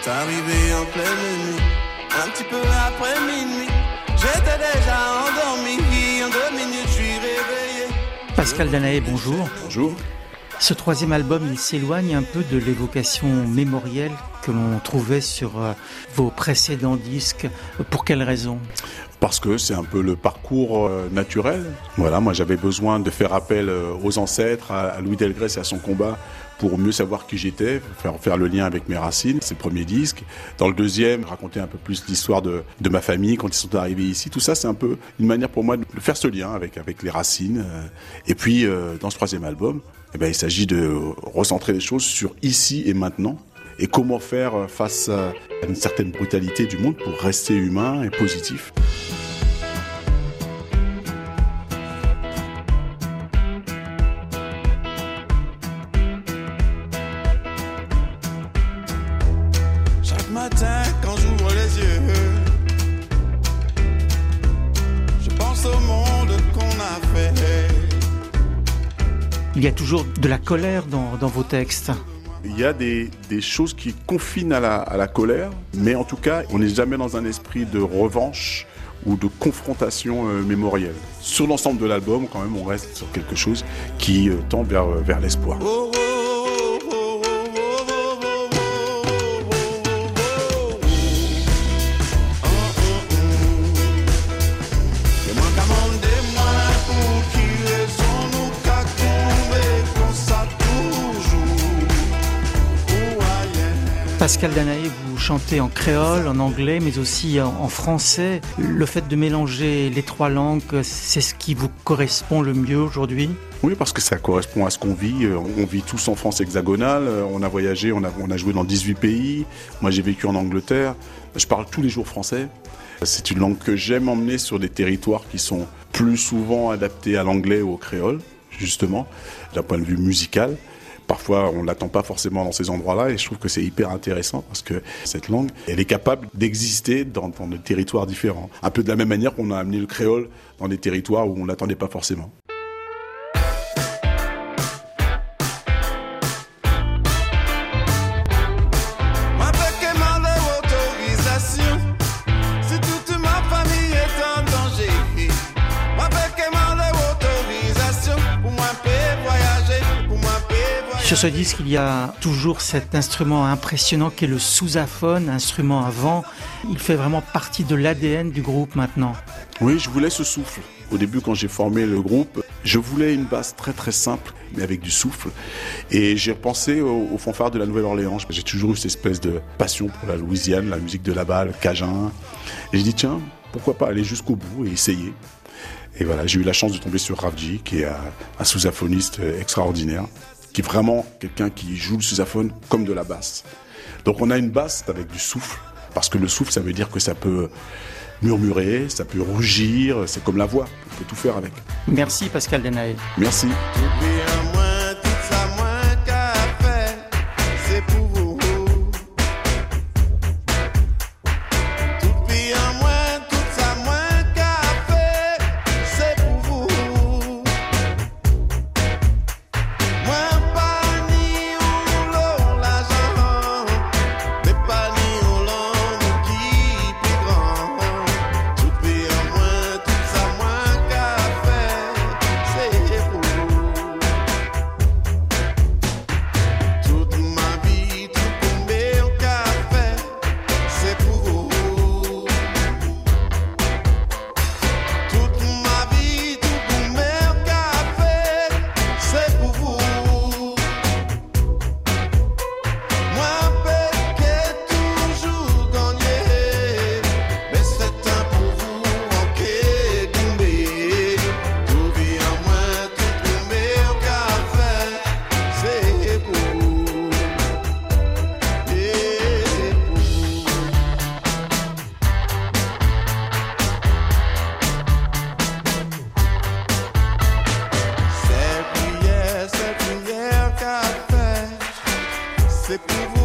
C'est arrivé en pleine nuit, un petit peu après minuit. J'étais déjà endormi, en deux minutes je suis réveillé. Pascal Danaé, bonjour. Bonjour. Ce troisième album, il s'éloigne un peu de l'évocation mémorielle que l'on trouvait sur euh, vos précédents disques. Pour quelle raison? Parce que c'est un peu le parcours euh, naturel. Voilà, moi j'avais besoin de faire appel euh, aux ancêtres, à Louis Delgrès et à son combat pour mieux savoir qui j'étais, faire, le lien avec mes racines. C'est le premier disque. Dans le deuxième, raconter un peu plus l'histoire de, de ma famille quand ils sont arrivés ici. Tout ça, c'est un peu une manière pour moi de faire ce lien avec, avec les racines. Et puis, dans ce troisième album, eh ben, il s'agit de recentrer les choses sur ici et maintenant et comment faire face à une certaine brutalité du monde pour rester humain et positif. Quand j'ouvre les yeux, je pense au monde qu'on a fait. Il y a toujours de la colère dans, dans vos textes. Il y a des, des choses qui confinent à la, à la colère, mais en tout cas, on n'est jamais dans un esprit de revanche ou de confrontation euh, mémorielle. Sur l'ensemble de l'album, quand même, on reste sur quelque chose qui euh, tend vers, vers l'espoir. Oh, oh, Pascal Danaé, vous chantez en créole, en anglais, mais aussi en, français. Le fait de mélanger les trois langues, c'est ce qui vous correspond le mieux aujourd'hui? Oui, parce que ça correspond à ce qu'on vit. Euh, On vit tous en France hexagonale, euh, on a voyagé, on a, on a joué dans 18 pays. Moi, j'ai vécu en Angleterre. Je parle tous les jours français. C'est une langue que j'aime emmener sur des territoires qui sont plus souvent adaptés à l'anglais ou au créole, justement, d'un point de vue musical. Parfois, on l'attend pas forcément dans ces endroits-là, et je trouve que c'est hyper intéressant parce que cette langue, elle est capable d'exister dans, des territoires différents. Un peu de la même manière qu'on a amené le créole dans des territoires où on l'attendait pas forcément. Sur ce disque, il y a toujours cet instrument impressionnant qui est le sousaphone, instrument à vent. Il fait vraiment partie de l'ADN du groupe maintenant. Oui, je voulais ce souffle. Au début, quand j'ai formé le groupe, je voulais une basse très très simple, mais avec du souffle. Et j'ai repensé au, au fanfare de la Nouvelle-Orléans. J'ai toujours eu cette espèce de passion pour la Louisiane, la musique de là-bas, le cajun. Et j'ai dit, tiens, pourquoi pas aller jusqu'au bout et essayer. Et voilà, j'ai eu la chance de tomber sur Ravji, qui est un, un sousaphoniste extraordinaire, qui est vraiment quelqu'un qui joue le sousaphone comme de la basse. Donc on a une basse avec du souffle, parce que le souffle, ça veut dire que ça peut murmurer, ça peut rugir, c'est comme la voix, on peut tout faire avec. Merci Pascal Danaé. Merci. The people.